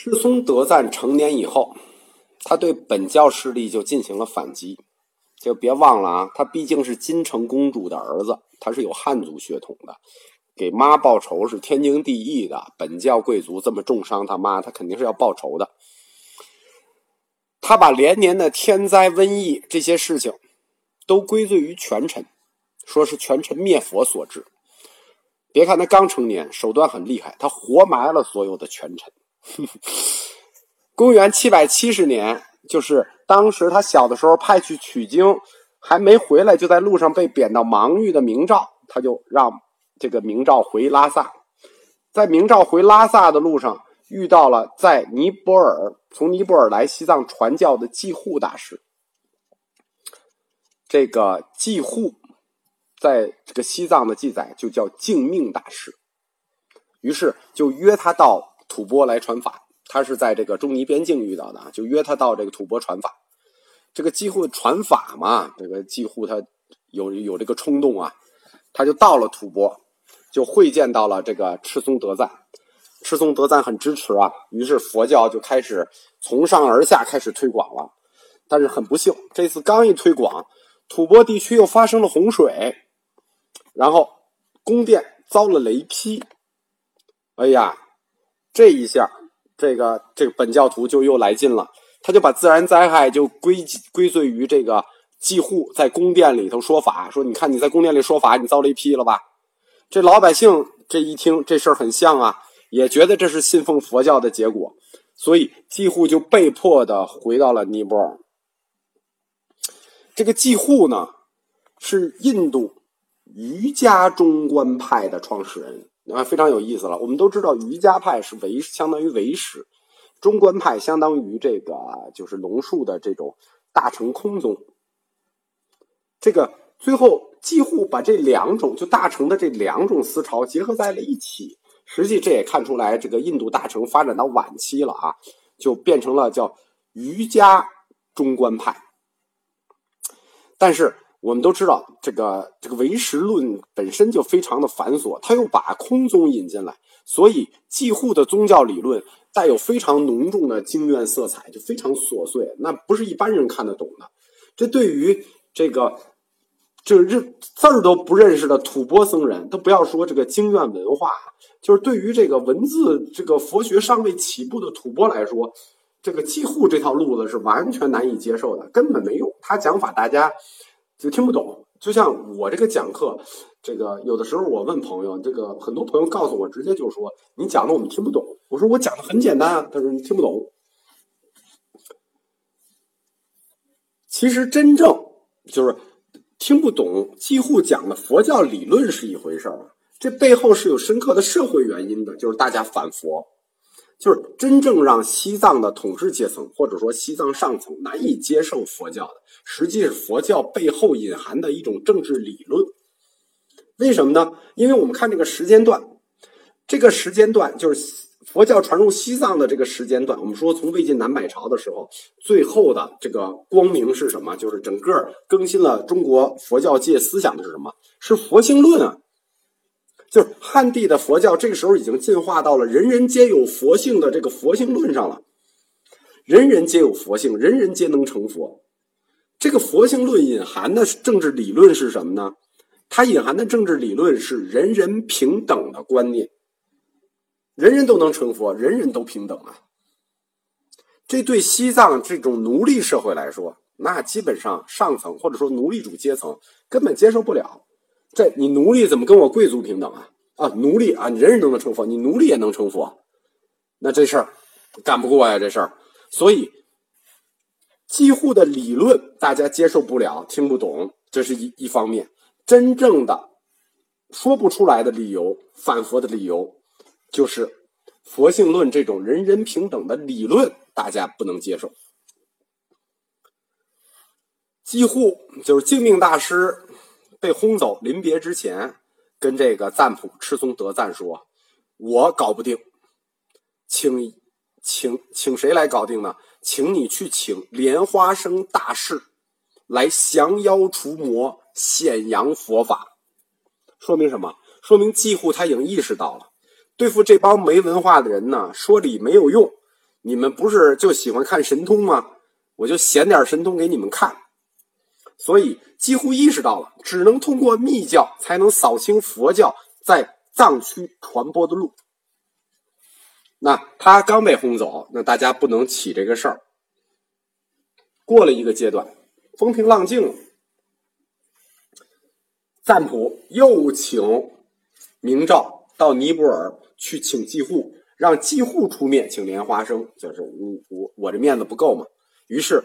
赤松德赞成年以后，他对本教势力就进行了反击。就别忘了啊，他毕竟是金城公主的儿子，他是有汉族血统的，给妈报仇是天经地义的。本教贵族这么重伤他妈，他肯定是要报仇的。他把连年的天灾瘟疫这些事情都归罪于权臣，说是权臣灭佛所致。别看他刚成年，手段很厉害，他活埋了所有的权臣。公元七百七十年，就是当时他小的时候派去取经，还没回来，就在路上被贬到芒域的明照，他就让这个明照回拉萨。在明照回拉萨的路上，遇到了在尼泊尔从尼泊尔来西藏传教的济护大师。这个济护，在这个西藏的记载就叫净命大师，于是就约他到。吐蕃来传法，他是在这个中尼边境遇到的，就约他到这个吐蕃传法。这个几乎传法嘛，这个几乎他有有这个冲动啊，他就到了吐蕃，就会见到了这个赤松德赞。赤松德赞很支持啊，于是佛教就开始从上而下开始推广了。但是很不幸，这次刚一推广，吐蕃地区又发生了洪水，然后宫殿遭了雷劈。哎呀！这一下，这个这个本教徒就又来劲了，他就把自然灾害就归归罪于这个祭户在宫殿里头说法，说你看你在宫殿里说法，你遭雷劈了吧？这老百姓这一听这事儿很像啊，也觉得这是信奉佛教的结果，所以祭户就被迫的回到了尼泊尔。这个祭户呢，是印度瑜伽中观派的创始人。啊，非常有意思了。我们都知道，瑜伽派是唯相当于唯识，中观派相当于这个就是龙树的这种大乘空宗。这个最后几乎把这两种就大乘的这两种思潮结合在了一起。实际这也看出来，这个印度大乘发展到晚期了啊，就变成了叫瑜伽中观派。但是。我们都知道，这个这个唯识论本身就非常的繁琐，他又把空宗引进来，所以继护的宗教理论带有非常浓重的经院色彩，就非常琐碎，那不是一般人看得懂的。这对于这个这认字儿都不认识的吐蕃僧人，都不要说这个经院文化，就是对于这个文字这个佛学尚未起步的吐蕃来说，这个继护这条路子是完全难以接受的，根本没用。他讲法大家。就听不懂，就像我这个讲课，这个有的时候我问朋友，这个很多朋友告诉我，直接就说你讲的我们听不懂。我说我讲的很简单啊，他说你听不懂。其实真正就是听不懂，几乎讲的佛教理论是一回事儿，这背后是有深刻的社会原因的，就是大家反佛。就是真正让西藏的统治阶层，或者说西藏上层难以接受佛教的，实际是佛教背后隐含的一种政治理论。为什么呢？因为我们看这个时间段，这个时间段就是佛教传入西藏的这个时间段。我们说，从魏晋南北朝的时候，最后的这个光明是什么？就是整个更新了中国佛教界思想的是什么？是佛性论啊。就是汉地的佛教，这个时候已经进化到了人人皆有佛性的这个佛性论上了。人人皆有佛性，人人皆能成佛。这个佛性论隐含的政治理论是什么呢？它隐含的政治理论是人人平等的观念。人人都能成佛，人人都平等啊。这对西藏这种奴隶社会来说，那基本上上层或者说奴隶主阶层根本接受不了。这你奴隶怎么跟我贵族平等啊？啊，奴隶啊，你人人都能成佛，你奴隶也能成佛，那这事儿干不过呀，这事儿。所以，几乎的理论大家接受不了，听不懂，这是一一方面。真正的说不出来的理由，反佛的理由，就是佛性论这种人人平等的理论，大家不能接受。几乎就是净命大师。被轰走，临别之前，跟这个赞普赤松德赞说：“我搞不定，请请请谁来搞定呢？请你去请莲花生大士来降妖除魔，显扬佛法。说明什么？说明几乎他已经意识到了，对付这帮没文化的人呢，说理没有用，你们不是就喜欢看神通吗？我就显点神通给你们看。所以几乎意识到了，只能通过密教才能扫清佛教在藏区传播的路。那他刚被轰走，那大家不能起这个事儿。过了一个阶段，风平浪静了，赞普又请明照到尼泊尔去请继护，让继护出面请莲花生，就是我我我这面子不够嘛。于是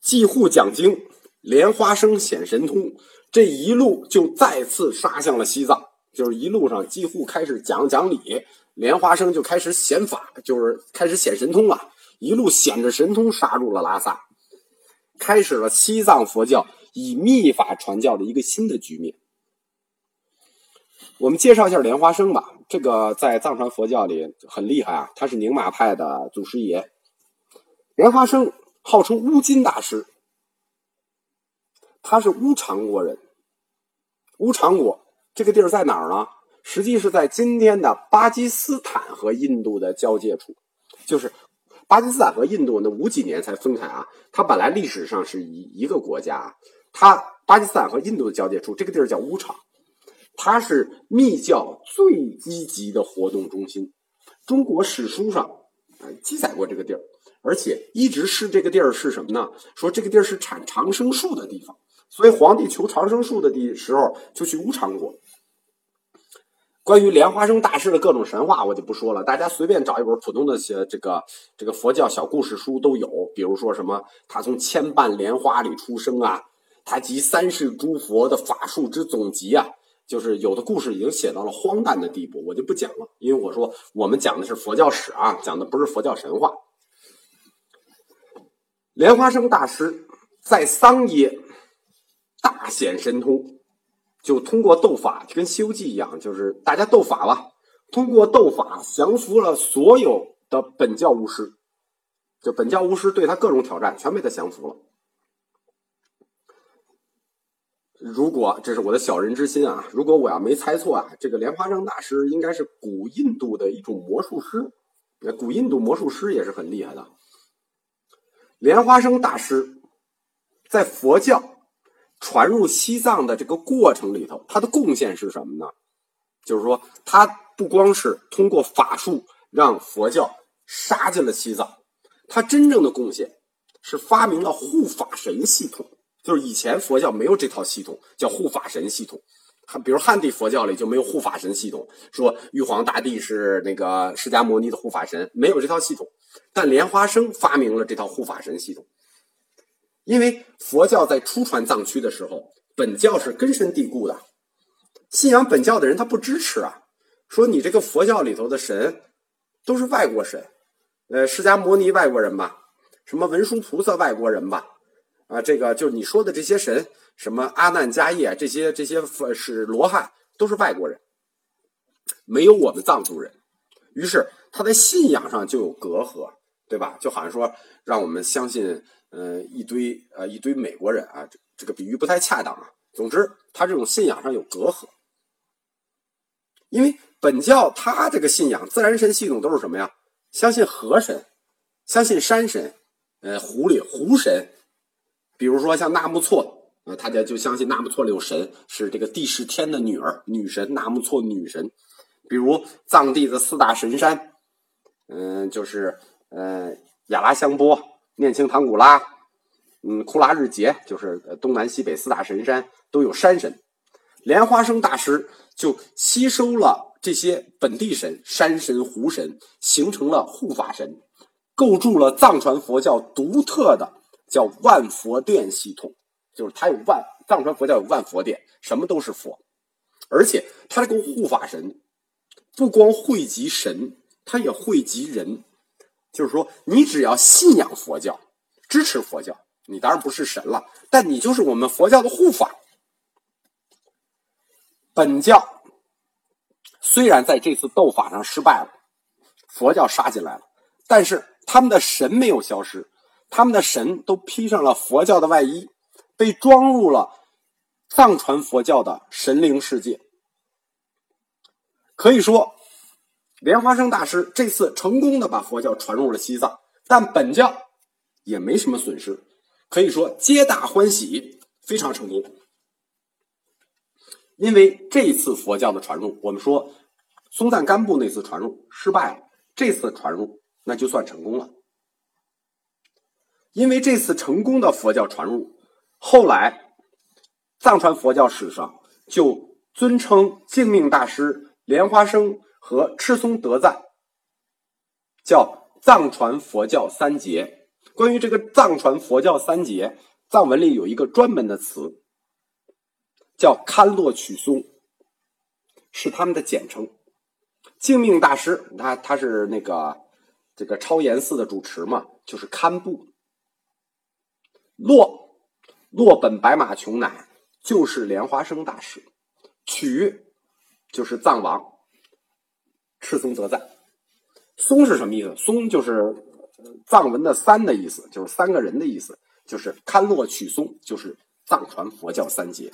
继护讲经，莲花生显神通，这一路就再次杀向了西藏，就是一路上几乎开始讲讲理，莲花生就开始显法，就是开始显神通了。一路显着神通杀入了拉萨，开始了西藏佛教以密法传教的一个新的局面。我们介绍一下莲花生吧，这个在藏传佛教里很厉害啊，他是宁玛派的祖师爷。莲花生号称乌金大师，他是乌长国人。乌长国这个地儿在哪儿呢？实际是在今天的巴基斯坦和印度的交界处，就是。巴基斯坦和印度那五几年才分开啊，它本来历史上是一一个国家。它巴基斯坦和印度的交界处，这个地儿叫乌场，它是密教最积极的活动中心。中国史书上啊记载过这个地儿，而且一直是这个地儿是什么呢？说这个地儿是产长生树的地方，所以皇帝求长生术的地时候就去乌场过。关于莲花生大师的各种神话，我就不说了。大家随便找一本普通的些这个这个佛教小故事书都有。比如说什么，他从千瓣莲花里出生啊，他集三世诸佛的法术之总集啊，就是有的故事已经写到了荒诞的地步，我就不讲了。因为我说我们讲的是佛教史啊，讲的不是佛教神话。莲花生大师在桑耶大显神通。就通过斗法，就跟《西游记》一样，就是大家斗法了。通过斗法降服了所有的本教巫师，就本教巫师对他各种挑战，全被他降服了。如果这是我的小人之心啊，如果我要没猜错啊，这个莲花生大师应该是古印度的一种魔术师。那古印度魔术师也是很厉害的。莲花生大师在佛教。传入西藏的这个过程里头，他的贡献是什么呢？就是说，他不光是通过法术让佛教杀进了西藏，他真正的贡献是发明了护法神系统。就是以前佛教没有这套系统，叫护法神系统。比如汉地佛教里就没有护法神系统，说玉皇大帝是那个释迦牟尼的护法神，没有这套系统。但莲花生发明了这套护法神系统。因为佛教在初传藏区的时候，本教是根深蒂固的，信仰本教的人他不支持啊，说你这个佛教里头的神都是外国神，呃，释迦牟尼外国人吧，什么文殊菩萨外国人吧，啊，这个就你说的这些神，什么阿难迦叶这些这些佛是罗汉都是外国人，没有我们藏族人，于是他在信仰上就有隔阂，对吧？就好像说让我们相信。嗯，一堆呃，一堆美国人啊，这这个比喻不太恰当啊。总之，他这种信仰上有隔阂，因为本教他这个信仰自然神系统都是什么呀？相信河神，相信山神，呃，湖里湖神，比如说像纳木错，呃，他家就相信纳木错里有神，是这个帝释天的女儿，女神纳木错女神。比如藏地的四大神山，嗯，就是呃亚拉香波。念青唐古拉，嗯，库拉日杰，就是东南西北四大神山都有山神。莲花生大师就吸收了这些本地神、山神、湖神，形成了护法神，构筑了藏传佛教独特的叫万佛殿系统。就是他有万藏传佛教有万佛殿，什么都是佛，而且他这个护法神不光汇集神，他也汇集人。就是说，你只要信仰佛教，支持佛教，你当然不是神了，但你就是我们佛教的护法。本教虽然在这次斗法上失败了，佛教杀进来了，但是他们的神没有消失，他们的神都披上了佛教的外衣，被装入了藏传佛教的神灵世界。可以说，莲花生大师这次成功的把佛教传入了西藏，但本教也没什么损失，可以说皆大欢喜，非常成功。因为这次佛教的传入，我们说松赞干布那次传入失败了，这次传入那就算成功了。因为这次成功的佛教传入，后来藏传佛教史上就尊称净命大师莲花生和赤松德赞叫藏传佛教三杰。关于这个藏传佛教三杰，藏文里有一个专门的词。叫堪洛曲松，是他们的简称。净命大师，他他是那个这个超严寺的主持嘛，就是堪布。洛洛本白马琼乃就是莲花生大师，曲就是藏王赤松则赞。松是什么意思？松就是藏文的三的意思，就是三个人的意思，就是堪洛曲松，就是藏传佛教三杰。